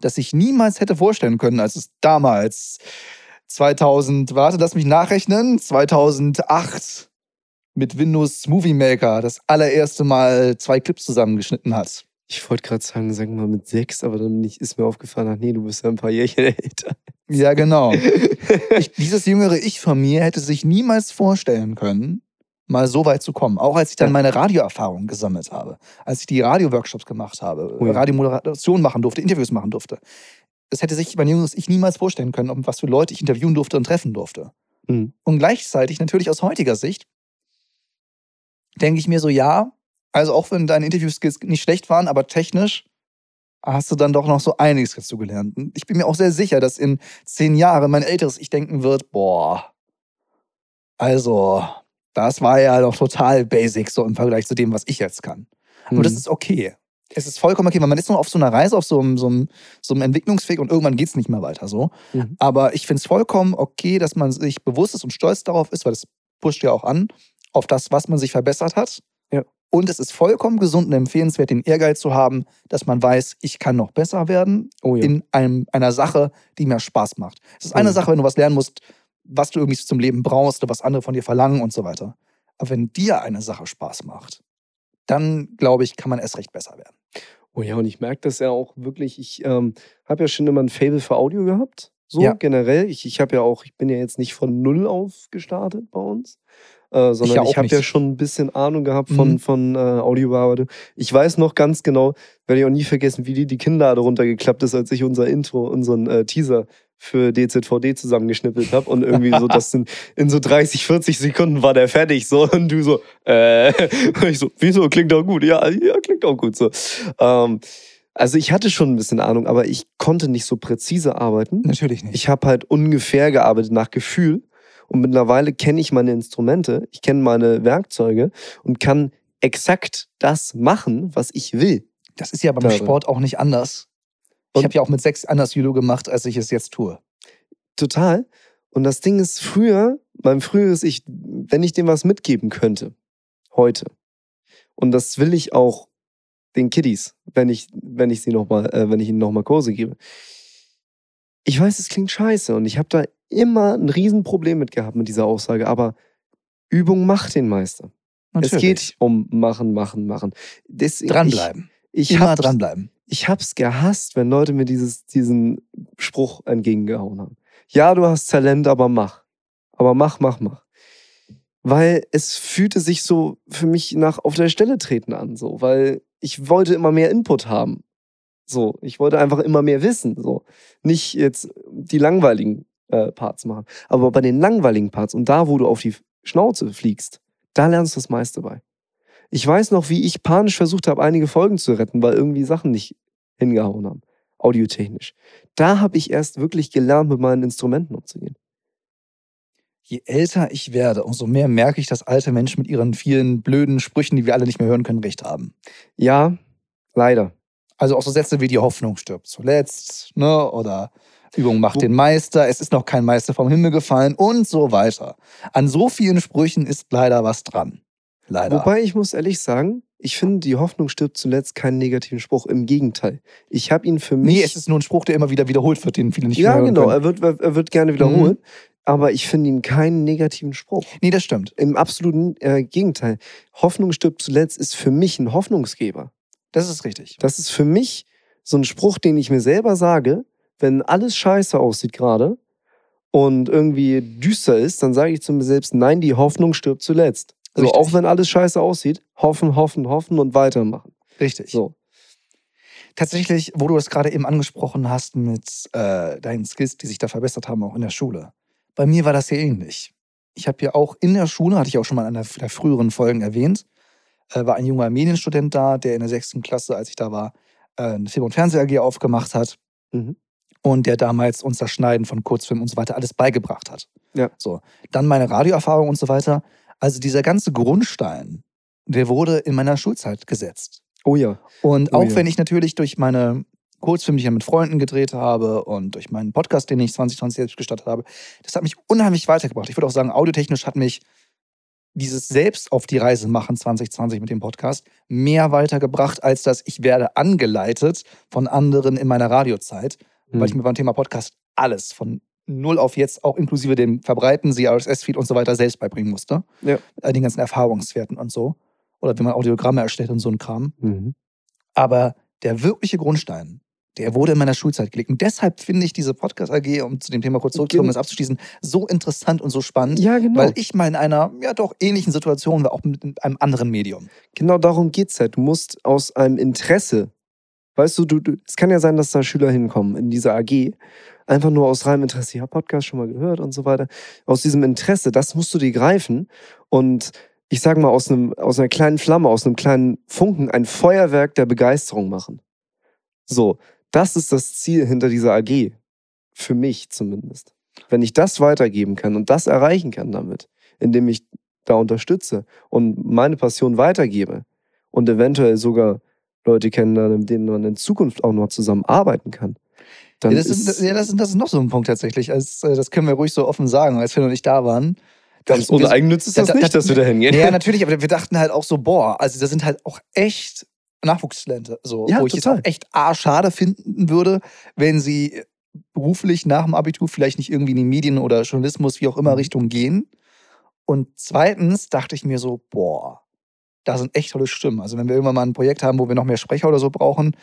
das ich niemals hätte vorstellen können, als es damals 2000, warte, lass mich nachrechnen, 2008 mit Windows Movie Maker das allererste Mal zwei Clips zusammengeschnitten hat. Ich wollte gerade sagen, sagen wir mal mit sechs, aber dann nicht, ist mir aufgefallen, ach nee, du bist ja ein paar Jährchen älter. Ja, genau. ich, dieses jüngere Ich von mir hätte sich niemals vorstellen können, mal so weit zu kommen. Auch als ich dann meine Radioerfahrung gesammelt habe, als ich die Radioworkshops gemacht habe, Oh ja. Radiomoderation machen durfte, Interviews machen durfte. Das hätte sich mein jüngeres Ich niemals vorstellen können, um was für Leute ich interviewen durfte und treffen durfte. Mhm. Und gleichzeitig natürlich aus heutiger Sicht denke ich mir so, ja, also auch wenn deine Interviewskills nicht schlecht waren, aber technisch hast du dann doch noch so einiges dazu gelernt. Und ich bin mir auch sehr sicher, dass in zehn Jahren mein älteres Ich denken wird, boah, also das war ja doch total basic so im Vergleich zu dem, was ich jetzt kann. Und das Mhm. ist okay. Es ist vollkommen okay, weil man ist noch auf so einer Reise, auf so einem, so einem, so einem Entwicklungsweg und irgendwann geht es nicht mehr weiter so. Mhm. Aber ich finde es vollkommen okay, dass man sich bewusst ist und stolz darauf ist, weil das pusht ja auch an, auf das, was man sich verbessert hat. Ja. Und es ist vollkommen gesund und empfehlenswert, den Ehrgeiz zu haben, dass man weiß, ich kann noch besser werden Oh ja. in einem, einer Sache, die mir Spaß macht. Es ist Oh eine ja. Sache, wenn du was lernen musst, was du irgendwie zum Leben brauchst oder was andere von dir verlangen und so weiter. Aber wenn dir eine Sache Spaß macht, dann glaube ich, kann man erst recht besser werden. Oh ja, und ich merke das ja auch wirklich. Ich ähm, habe ja schon immer ein Fable für Audio gehabt. So Ja. generell. Ich, ich habe ja auch, ich bin ja jetzt nicht von null auf gestartet bei uns. Äh, sondern ja ich, auch habe ja schon ein bisschen Ahnung gehabt von, Mhm. von äh, Audiobearbeitung. Ich weiß noch ganz genau, werde ich auch nie vergessen, wie die, die Kinnlade runtergeklappt ist, als ich unser Intro, unseren äh, Teaser für DZVD zusammengeschnippelt habe. Und irgendwie so, das sind in so 30, 40 Sekunden war der fertig. So, und du so, äh, und ich so, wieso? Klingt doch gut. Ja, ja, klingt auch gut. So. Ähm, also ich hatte schon ein bisschen Ahnung, aber ich konnte nicht so präzise arbeiten. Natürlich nicht. Ich habe halt ungefähr gearbeitet nach Gefühl. Und mittlerweile kenne ich meine Instrumente, ich kenne meine Werkzeuge und kann exakt das machen, was ich will. das ist ja beim. Sport auch nicht anders. Ich Und- habe ja auch mit sechs anders Judo gemacht, als ich es jetzt tue. Total. Und das Ding ist, früher, mein früheres Ich, wenn ich dem was mitgeben könnte, heute, und das will ich auch den Kiddies, wenn ich, wenn ich sie noch mal, äh, wenn ich ihnen nochmal Kurse gebe. Ich weiß, es klingt scheiße und ich habe da immer ein Riesenproblem mit gehabt mit dieser Aussage, aber Übung macht den Meister. Es geht um machen, machen, machen. Deswegen, dranbleiben. Ich, ich Immer hab's- dranbleiben. Ich hab's gehasst, wenn Leute mir dieses, diesen Spruch entgegengehauen haben. Ja, du hast Talent, aber mach. Aber mach, mach, mach. Weil es fühlte sich so für mich nach auf der Stelle treten an, so, weil ich wollte immer mehr Input haben. So, ich wollte einfach immer mehr wissen, so. Nicht jetzt die langweiligen äh, Parts machen. Aber bei den langweiligen Parts und da, wo du auf die Schnauze fliegst, da lernst du das meiste bei. Ich weiß noch, wie ich panisch versucht habe, einige Folgen zu retten, weil irgendwie Sachen nicht hingehauen haben, audiotechnisch. Da habe ich erst wirklich gelernt, mit meinen Instrumenten umzugehen. Je älter ich werde, umso mehr merke ich, dass alte Menschen mit ihren vielen blöden Sprüchen, die wir alle nicht mehr hören können, recht haben. Ja, leider. Also auch so Sätze wie die Hoffnung stirbt zuletzt, ne? Oder Übung macht den Meister, es ist noch kein Meister vom Himmel gefallen und so weiter. An so vielen Sprüchen ist leider was dran. Leider. Wobei ich muss ehrlich sagen, ich finde, die Hoffnung stirbt zuletzt keinen negativen Spruch. Im Gegenteil. Ich habe ihn für mich. nee, es ist nur ein Spruch, der immer wieder wiederholt wird, den viele nicht ja, genau. können. Er wird, er wird gerne wiederholt. Aber ich finde ihn keinen negativen Spruch. Nee, das stimmt. Im absoluten äh, Gegenteil. Hoffnung stirbt zuletzt ist für mich ein Hoffnungsgeber. Das ist richtig. Das ist für mich so ein Spruch, den ich mir selber sage, wenn alles scheiße aussieht gerade und irgendwie düster ist, dann sage ich zu mir selbst, nein, die Hoffnung stirbt zuletzt. So, Richtig. auch wenn alles scheiße aussieht, hoffen, hoffen, hoffen und weitermachen. Richtig. So. Tatsächlich, wo du das gerade eben angesprochen hast mit äh, deinen Skills, die sich da verbessert haben, auch in der Schule. Bei mir war das ja ähnlich. Ich habe ja auch in der Schule, hatte ich auch schon mal in einer der früheren Folgen erwähnt, äh, war ein junger Medienstudent da, der in der sechsten Klasse, als ich da war, äh, eine Film- und Fernseh-AG aufgemacht hat Mhm. und der damals uns das Schneiden von Kurzfilmen und so weiter alles beigebracht hat. Ja. So. Dann meine Radioerfahrung und so weiter. Also dieser ganze Grundstein, der wurde in meiner Schulzeit gesetzt. Oh ja. Und Oh auch ja. wenn ich natürlich durch meine Kurzfilme, die ich mit Freunden gedreht habe und durch meinen Podcast, den ich 2020 selbst gestartet habe, das hat mich unheimlich weitergebracht. Ich würde auch sagen, audiotechnisch hat mich dieses selbst auf die Reise machen 2020 mit dem Podcast mehr weitergebracht, als das ich werde angeleitet von anderen in meiner Radiozeit, weil ich Mhm. mir beim Thema Podcast alles von null auf jetzt, auch inklusive dem Verbreiten, sie RSS-Feed und so weiter selbst beibringen musste. Ja. Mit all den ganzen Erfahrungswerten und so. Oder wenn man Audiogramme erstellt und so ein Kram. Mhm. Aber der wirkliche Grundstein, der wurde in meiner Schulzeit gelegt. Und deshalb finde ich diese Podcast AG, um zu dem Thema kurz zurückzukommen, das abzuschließen, so interessant und so spannend, Ja, genau. weil ich mal in einer ja doch ähnlichen Situation war, auch mit einem anderen Medium. genau darum geht es halt. Du musst aus einem Interesse, weißt du, du, du, es kann ja sein, dass da Schüler hinkommen in diese AG, einfach nur aus reinem Interesse, ja, Podcast schon mal gehört und so weiter. Aus diesem Interesse, das musst du dir greifen und ich sag mal, aus, einem, aus einer kleinen Flamme, aus einem kleinen Funken ein Feuerwerk der Begeisterung machen. So, das ist das Ziel hinter dieser AG. Für mich zumindest. Wenn ich das weitergeben kann und das erreichen kann damit, indem ich da unterstütze und meine Passion weitergebe und eventuell sogar Leute kennenlerne, mit denen man in Zukunft auch noch zusammenarbeiten kann, dann Ja, das, ist, ist, ja, das, ist, das ist noch so ein Punkt tatsächlich. Als, äh, das können wir ruhig so offen sagen, als wir noch nicht da waren. ganz ohne Eigennütz ist Da- das da- nicht, dass wir da hingehen. Ja, natürlich, aber wir dachten halt auch so, boah, also das sind halt auch echt Nachwuchstalente, so, Ja, wo ich es total. auch echt A, schade finden würde, wenn sie beruflich nach dem Abitur vielleicht nicht irgendwie in die Medien oder Journalismus, wie auch immer, Mhm. Richtung gehen. Und zweitens dachte ich mir so, boah, da sind echt tolle Stimmen. Also wenn wir irgendwann mal ein Projekt haben, wo wir noch mehr Sprecher oder so brauchen,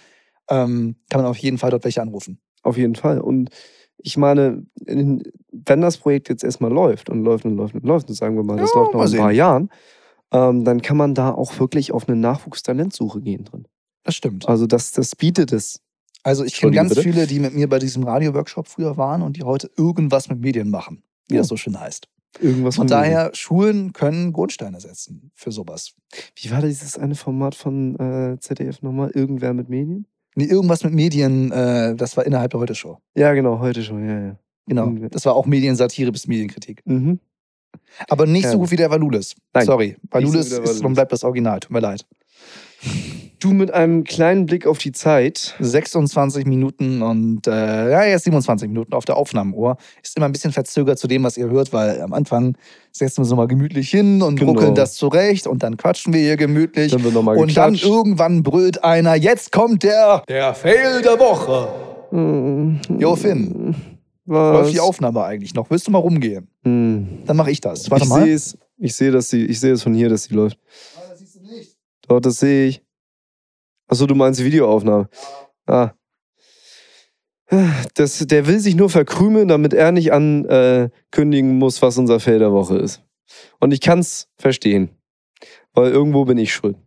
ähm, kann man auf jeden Fall dort welche anrufen. Auf jeden Fall. Und ich meine, in- wenn das Projekt jetzt erstmal läuft und läuft und läuft und läuft, und sagen wir mal, das Ja, läuft noch ein paar. Jahren, ähm, dann kann man da auch wirklich auf eine Nachwuchstalentsuche gehen drin. Das stimmt. Also das, das bietet es. Also ich kenne ganz bitte? viele, die mit mir bei diesem Radio-Workshop früher waren und die heute irgendwas mit Medien machen, wie Ja. das so schön heißt. Irgendwas Von von Medien. daher, Schulen können Grundsteine setzen für sowas. Wie war dieses eine Format von äh, ZDF nochmal? Irgendwer mit Medien? Nee, irgendwas mit Medien, äh, das war innerhalb der Heute-Show. Ja, genau, heute schon, ja, ja. Genau. Das war auch Mediensatire bis Medienkritik. Mhm. Aber nicht so Ja. gut wie der Valulis. Nein, Sorry. Valulis der ist und bleibt das Original. Tut mir leid. Du mit einem kleinen Blick auf die Zeit. 26 Minuten und äh, ja, jetzt 27 Minuten auf der Aufnahmeuhr. Ist immer ein bisschen verzögert zu dem, was ihr hört, weil am Anfang setzen wir uns nochmal gemütlich hin und Genau. ruckeln das zurecht und dann quatschen wir hier gemütlich. Dann Und dann irgendwann brüllt einer, jetzt kommt der, der Fail der Woche. Mhm. Jo, Finn. Was? Läuft die Aufnahme eigentlich noch? Willst du mal rumgehen? Mhm. Dann mache ich das. Warte ich mal. sehe es. Ich sehe, ich sehe es von hier, dass sie läuft. Dort, das sehe ich. Achso, du meinst Videoaufnahme. Ah. Das, der will sich nur verkrümeln, damit er nicht ankündigen muss, was unser Feld der Woche ist. Und ich kann es verstehen. Weil irgendwo bin ich schuld.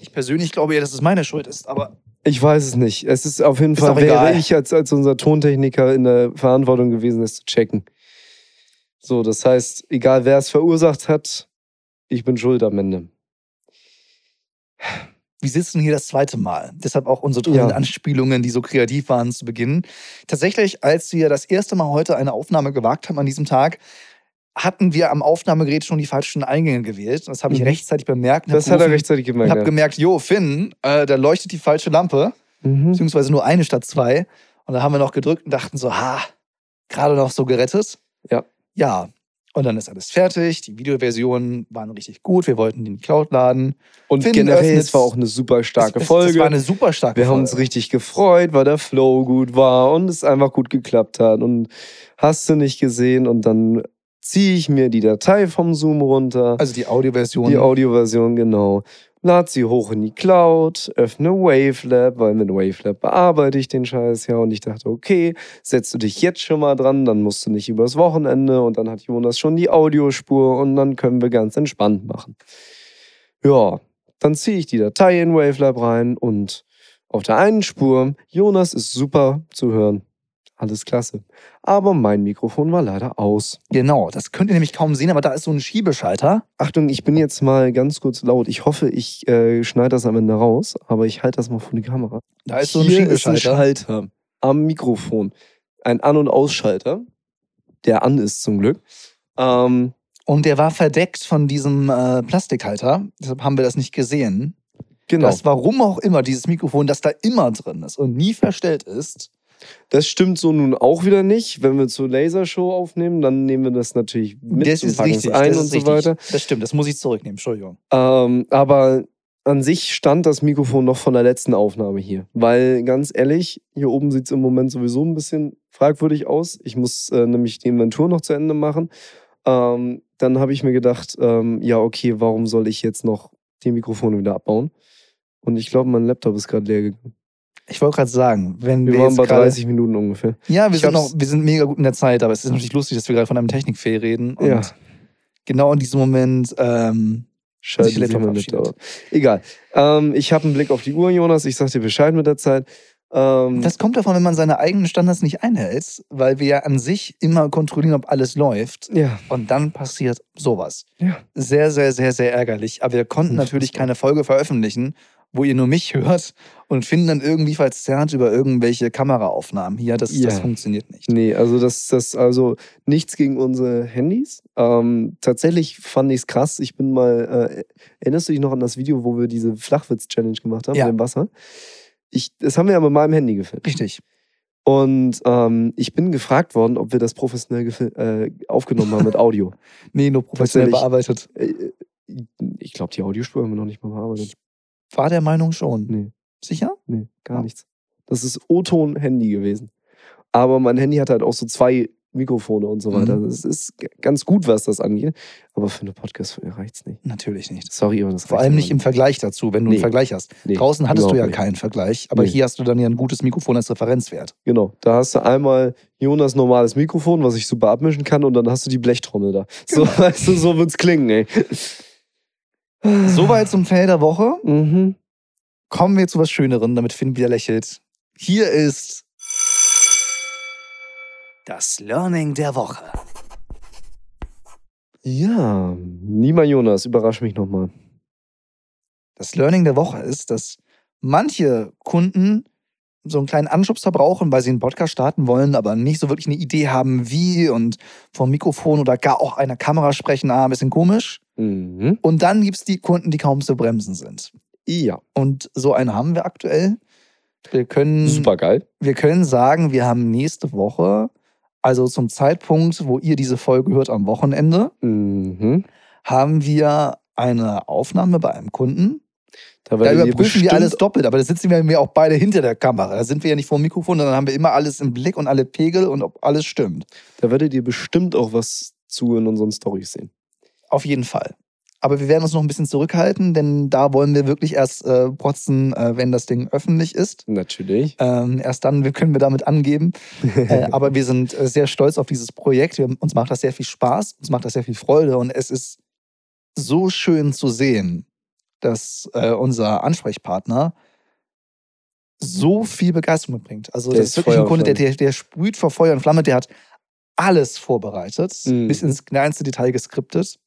Ich persönlich glaube ja, dass es meine Schuld ist, aber Ich weiß es nicht. Es ist auf jeden Ist Fall, wäre ich als, als unser Tontechniker in der Verantwortung gewesen, es zu checken. So, das heißt, egal wer es verursacht hat, ich bin schuld am Ende. Wir sitzen hier das zweite Mal. Deshalb auch unsere tollen Ja. Anspielungen, die so kreativ waren zu Beginn. Tatsächlich, als wir das erste Mal heute eine Aufnahme gewagt haben an diesem Tag, hatten wir am Aufnahmegerät schon die falschen Eingänge gewählt. Das habe ich Mhm. rechtzeitig bemerkt. Das hat er rechtzeitig gemerkt. habe ja. gemerkt, jo, Finn, äh, da leuchtet die falsche Lampe, Mhm. beziehungsweise nur eine statt zwei. Und da haben wir noch gedrückt und dachten so, ha, gerade noch so gerettet. Ja. Ja. Und dann ist alles fertig. Die Videoversionen waren richtig gut. Wir wollten die in die Cloud laden. Und Finn generell, es war auch eine super starke es, es, Folge. Das war eine super starke Wir haben Folge. uns richtig gefreut, weil der Flow gut war und es einfach gut geklappt hat. Und hast du nicht gesehen und dann ziehe ich mir die Datei vom Zoom runter. Also die Audioversion. Die Audioversion, genau. Lad sie hoch in die Cloud, öffne Wavelab, weil mit Wavelab bearbeite ich den Scheiß ja. Und ich dachte, okay, setzt du dich jetzt schon mal dran, dann musst du nicht übers Wochenende. Und dann hat Jonas schon die Audiospur und dann können wir ganz entspannt machen. Ja, dann ziehe ich die Datei in Wavelab rein und auf der einen Spur, Jonas ist super zu hören. Alles klasse. Aber mein Mikrofon war leider aus. Genau, das könnt ihr nämlich kaum sehen, aber da ist so ein Schiebeschalter. Achtung, ich bin jetzt mal ganz kurz laut. Ich hoffe, ich äh, schneide das am Ende raus, aber ich halte das mal vor die Kamera. Da ist so ein Hier ist ein Schiebeschalter. Schalter am Mikrofon. Ein An- und Ausschalter, der an ist zum Glück. Ähm, Und der war verdeckt von diesem äh, Plastikhalter. Deshalb haben wir das nicht gesehen. genau. Dass warum auch immer dieses Mikrofon, das da immer drin ist und nie verstellt ist. Das stimmt so nun auch wieder nicht. Wenn wir zur Lasershow aufnehmen, dann nehmen wir das natürlich mit das ist richtig. ein das und so richtig. weiter. Das stimmt, das muss ich zurücknehmen. Entschuldigung. Ähm, aber an sich stand das Mikrofon noch von der letzten Aufnahme hier. Weil ganz ehrlich, hier oben sieht es im Moment sowieso ein bisschen fragwürdig aus. Ich muss äh, nämlich die Inventur noch zu Ende machen. Ähm, dann habe ich mir gedacht, ähm, ja, okay, warum soll ich jetzt noch die Mikrofone wieder abbauen? Und ich glaube, mein Laptop ist gerade leer gegangen. Ich wollte gerade sagen, wenn wir, Wir waren jetzt bei gerade, 30 Minuten ungefähr. Ja, wir Ich sind, noch, wir sind mega gut in der Zeit, aber es ist natürlich lustig, dass wir gerade von einem Technikfail reden. Und Ja. genau in diesem Moment, ähm, Scheiße, sich Laptop. Laptop. Egal. Ähm, ich habe einen Blick auf die Uhr, Jonas. Ich sag dir Bescheid mit der Zeit. Ähm, das kommt davon, wenn man seine eigenen Standards nicht einhält, weil wir ja an sich immer kontrollieren, ob alles läuft. ja. Und dann passiert sowas. Ja. Sehr, sehr, sehr, sehr ärgerlich. Aber wir konnten natürlich Unfassbar. keine Folge veröffentlichen, wo ihr nur mich hört und finden dann irgendwie verzerrt über irgendwelche Kameraaufnahmen hier. Das, Ja. das funktioniert nicht. Nee, also das, das, also nichts gegen unsere Handys. Ähm, tatsächlich fand ich es krass. Ich bin mal, äh, erinnerst du dich noch an das Video, wo wir diese Flachwitz-Challenge gemacht haben Ja. mit dem Wasser? Ich, das haben wir ja mit meinem Handy gefilmt. Richtig. Und ähm, ich bin gefragt worden, ob wir das professionell äh, aufgenommen haben mit Audio. Nee, nur professionell bearbeitet. Äh, ich glaube, die Audiospur haben wir noch nicht mal bearbeitet. War der Meinung schon. Nee, Sicher? nee, gar Ja. nichts. Das ist O-Ton-Handy gewesen. Aber mein Handy hat halt auch so zwei Mikrofone und so Mhm. weiter. Das ist ganz gut, was das angeht. Aber für eine Podcast-Folge reicht's nicht. Natürlich nicht. Sorry, aber das Vor reicht allem nicht im Vergleich dazu, wenn du Nee. einen Vergleich hast. Nee, Draußen hattest du ja nicht. keinen Vergleich, aber Nee. hier hast du dann ja ein gutes Mikrofon als Referenzwert. Genau, da hast du einmal Jonas normales Mikrofon, was ich super abmischen kann, und dann hast du die Blechtrommel da. So, Genau. weißt du, so wird's klingen, ey. Soweit zum Fail der Woche. Mhm. Kommen wir zu was Schönerem, damit Finn wieder lächelt. Hier ist das Learning der Woche. Ja, Nima Jonas, überrasch mich nochmal. Das Learning der Woche ist, dass manche Kunden so einen kleinen Anschubser brauchen, weil sie einen Podcast starten wollen, aber nicht so wirklich eine Idee haben, wie und vom Mikrofon oder gar auch einer Kamera sprechen, ah, ein bisschen komisch. Mhm. Und dann gibt es die Kunden, die kaum zu bremsen sind. Ja, Und so einen haben wir aktuell. Wir können, super geil. wir können sagen, wir haben nächste Woche, also zum Zeitpunkt, wo ihr diese Folge hört am Wochenende, Mhm. haben wir eine Aufnahme bei einem Kunden. Da, Da überprüfen wir alles doppelt, aber da sitzen wir ja auch beide hinter der Kamera. Da sind wir ja nicht vor dem Mikrofon, sondern haben wir immer alles im Blick und alle Pegel und ob alles stimmt. Da werdet ihr bestimmt auch was zu in unseren Stories sehen. Auf jeden Fall. Aber wir werden uns noch ein bisschen zurückhalten, denn da wollen wir wirklich erst äh, protzen, äh, wenn das Ding öffentlich ist. Natürlich. Ähm, erst dann können wir damit angeben. Äh, aber wir sind äh, sehr stolz auf dieses Projekt. Wir, uns macht das sehr viel Spaß, uns macht das sehr viel Freude und es ist so schön zu sehen, dass äh, unser Ansprechpartner so viel Begeisterung mitbringt. Also Der das ist wirklich Feuer ein und Kunde, der, der, der sprüht vor Feuer und Flamme, der hat alles vorbereitet, Mhm. bis ins kleinste Detail geskriptet.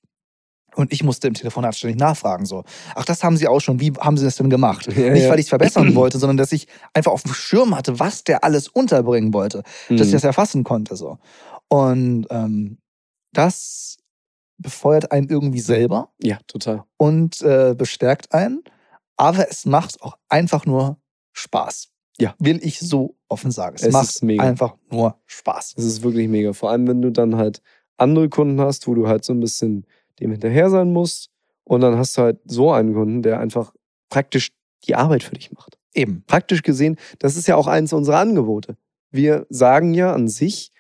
Und ich musste im Telefonat ständig nachfragen, so, ach, das haben Sie auch schon, wie haben Sie das denn gemacht? Ja, Nicht, weil ich es verbessern wollte, sondern dass ich einfach auf dem Schirm hatte, was der alles unterbringen wollte, dass ich Mhm. das erfassen konnte. So. Und ähm, das befeuert einen irgendwie selber Ja, total. und äh, bestärkt einen, aber es macht auch einfach nur Spaß. Ja. Will ich so offen sagen. Es, Es macht einfach nur Spaß. Das ist wirklich mega. Vor allem, wenn du dann halt andere Kunden hast, wo du halt so ein bisschen dem hinterher sein musst. Und dann hast du halt so einen Kunden, der einfach praktisch die Arbeit für dich macht. Eben. Praktisch gesehen, das ist ja auch eins unserer Angebote. Wir sagen ja an sich,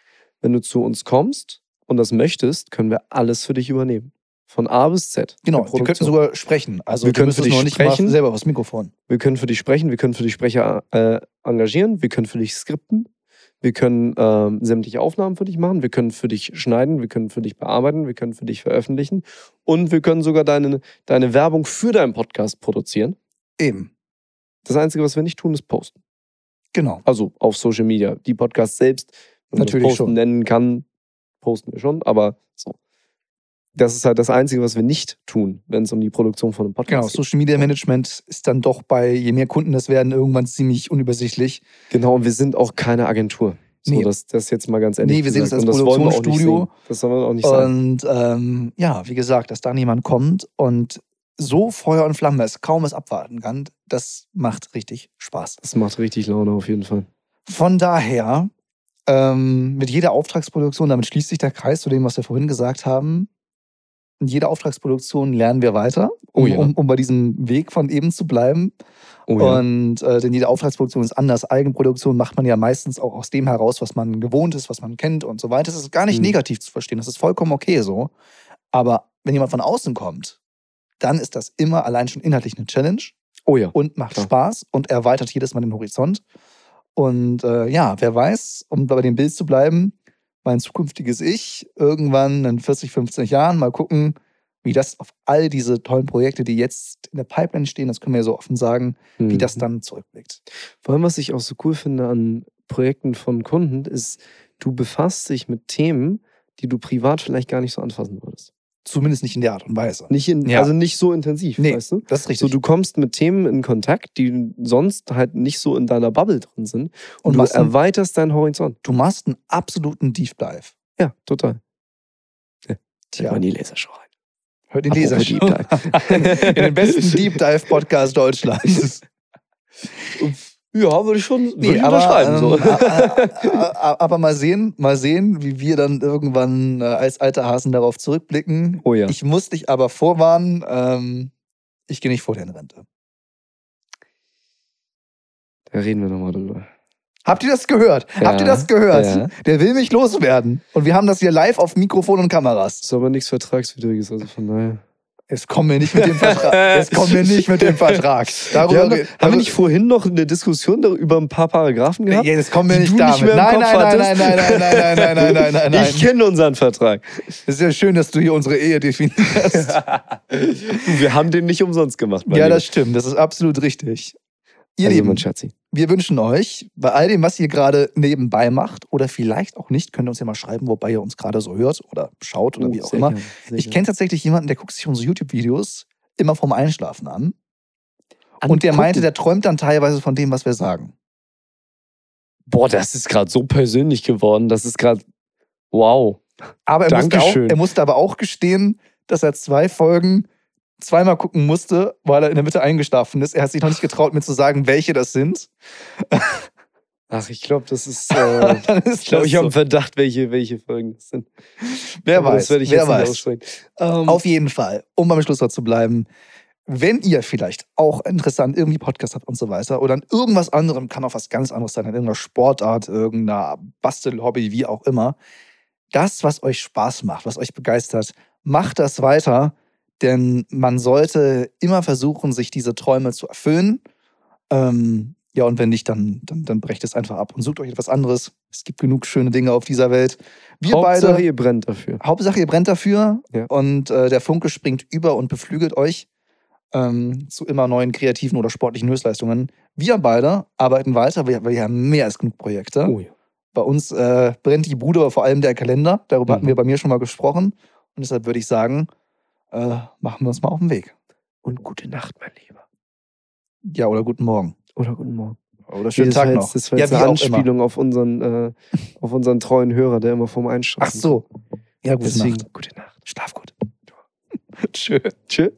wenn du zu uns kommst und das möchtest, können wir alles für dich übernehmen. Von A bis Z. Genau, wir könnten Produktion. sogar sprechen. Also Wir können für dich noch nicht sprechen. mal selber aufs Mikrofon. Wir können für dich sprechen, wir können für dich Sprecher äh, engagieren, wir können für dich skripten, wir können ähm, sämtliche Aufnahmen für dich machen, wir können für dich schneiden, wir können für dich bearbeiten, wir können für dich veröffentlichen und wir können sogar deine, deine Werbung für deinen Podcast produzieren. Eben. Das Einzige, was wir nicht tun, ist posten. Genau. Also auf Social Media. Die Podcasts selbst, wenn man Natürlich posten schon. nennen kann, posten wir schon, aber. Das ist halt das Einzige, was wir nicht tun, wenn es um die Produktion von einem Genau, Podcast geht. Social Media Management ist dann doch bei, je mehr Kunden das werden, irgendwann ziemlich unübersichtlich. Genau, und wir sind auch keine Agentur. So, Nee. das, das jetzt mal ganz ehrlich. Nee, wir sehen es als Produktionsstudio. Das soll man auch nicht sagen. Und ähm, ja, wie gesagt, dass dann jemand kommt und so Feuer und Flamme ist, kaum es abwarten kann, das macht richtig Spaß. Das macht richtig Laune auf jeden Fall. Von daher, ähm, mit jeder Auftragsproduktion, damit schließt sich der Kreis zu dem, was wir vorhin gesagt haben. In jeder Auftragsproduktion lernen wir weiter, um, Oh ja. um, um bei diesem Weg von eben zu bleiben. Oh ja. Und äh, denn jede Auftragsproduktion ist anders. Eigenproduktion macht man ja meistens auch aus dem heraus, was man gewohnt ist, was man kennt und so weiter. Das ist gar nicht Mhm. negativ zu verstehen. Das ist vollkommen okay so. Aber wenn jemand von außen kommt, dann ist das immer allein schon inhaltlich eine Challenge. Oh ja. und macht Klar. Spaß und erweitert jedes Mal den Horizont. Und äh, ja, wer weiß, um bei dem Bild zu bleiben, mein zukünftiges Ich irgendwann in 40, 50 Jahren mal gucken, wie das auf all diese tollen Projekte, die jetzt in der Pipeline stehen, das können wir ja so offen sagen, wie Mhm. das dann zurückblickt. Vor allem, was ich auch so cool finde an Projekten von Kunden, ist, du befasst dich mit Themen, die du privat vielleicht gar nicht so anfassen würdest. Zumindest nicht in der Art und Weise. Nicht in, Ja. Also nicht so intensiv, Nee, weißt du? Das ist So, richtig. du kommst mit Themen in Kontakt, die sonst halt nicht so in deiner Bubble drin sind. Und, Und du erweiterst deinen Horizont. du machst einen absoluten Deep Dive. Ja, total. Ja. Tja. Tja. die Lasershow rein. Hört den Leser Deep Dive. in den besten Deep Dive Podcast Deutschlands. Ja, würde ich schon würde Nee, ich aber, unterschreiben. so. ähm, a- a- a- aber mal sehen, mal sehen, wie wir dann irgendwann äh, als alte Hasen darauf zurückblicken. oh ja. Ich muss dich aber vorwarnen, ähm, ich gehe nicht vor in Rente. Da reden wir nochmal drüber. Habt ihr das gehört? Ja, Habt ihr das gehört? ja. Der will mich loswerden. Und wir haben das hier live auf Mikrofon und Kameras. ist aber nichts Vertragswidriges, also von daher. Jetzt kommen wir nicht mit dem Vertrag. Jetzt kommen wir nicht mit dem Vertrag. Darüber, Wir haben, re- haben wir darüber- nicht vorhin noch eine Diskussion über ein paar Paragraphen gehabt? Ja, jetzt kommen wir nicht nicht damit. im nein, nein, nein, nein, nein, nein, nein, nein, nein, nein, nein, nein, nein. Ich kenne unseren Vertrag. Es ist ja schön, dass du hier unsere Ehe definierst. Wir haben den nicht umsonst gemacht. ja, Lieber. das stimmt. Das ist absolut richtig. Ihr also, Lieben, Schatzi. Wir wünschen euch, bei all dem, was ihr gerade nebenbei macht oder vielleicht auch nicht, könnt ihr uns ja mal schreiben, wobei ihr uns gerade so hört oder schaut oder Oh, wie auch immer. sehr Ich kenne tatsächlich jemanden, der guckt sich unsere YouTube-Videos immer vorm Einschlafen an. Und der meinte, der träumt dann teilweise von dem, was wir sagen. Boah, das ist gerade so persönlich geworden. Das ist gerade. Wow. Aber er musste, auch, er musste aber auch gestehen, dass er zwei Folgen zweimal gucken musste, weil er in der Mitte eingeschlafen ist. Er hat sich noch nicht getraut, mir zu sagen, welche das sind. Ach, ich glaube, das ist. Äh, ist ich glaube, ich habe so. einen Verdacht, welche, welche Folgen das sind. Wer Aber weiß, Das werde ich wer jetzt nicht weiß. aussprechen. Ähm, Auf jeden Fall, um beim Schlusswort zu bleiben, wenn ihr vielleicht auch interessant irgendwie Podcast habt und so weiter oder an irgendwas anderem, kann auch was ganz anderes sein, an irgendeiner Sportart, irgendeiner Bastelhobby, wie auch immer, das, was euch Spaß macht, was euch begeistert, macht das weiter, denn man sollte immer versuchen, sich diese Träume zu erfüllen. Ähm, ja, und wenn nicht, dann, dann, dann brecht es einfach ab und sucht euch etwas anderes. Es gibt genug schöne Dinge auf dieser Welt. Wir Hauptsache, beide ihr brennt dafür. Hauptsache, ihr brennt dafür Ja. und äh, der Funke springt über und beflügelt euch ähm, zu immer neuen kreativen oder sportlichen Höchstleistungen. Wir beide arbeiten weiter, weil wir haben mehr als genug Projekte. Oh ja. Bei uns äh, brennt die Bude, aber vor allem der Kalender. Darüber hatten Mhm. wir bei mir schon mal gesprochen. Und deshalb würde ich sagen, äh, machen wir uns mal auf den Weg. Und gute Nacht, mein Lieber. Ja, oder guten Morgen. Oder guten Morgen. Oder Nee, schönen war Tag jetzt, noch. Das war ja, jetzt wie eine. Anspielung auf unseren, äh, auf unseren treuen Hörer, der immer vorm Einschlafen Ach so. Ja, gute Deswegen, Nacht. gute Nacht. Schlaf gut. Tschö. Tschüss.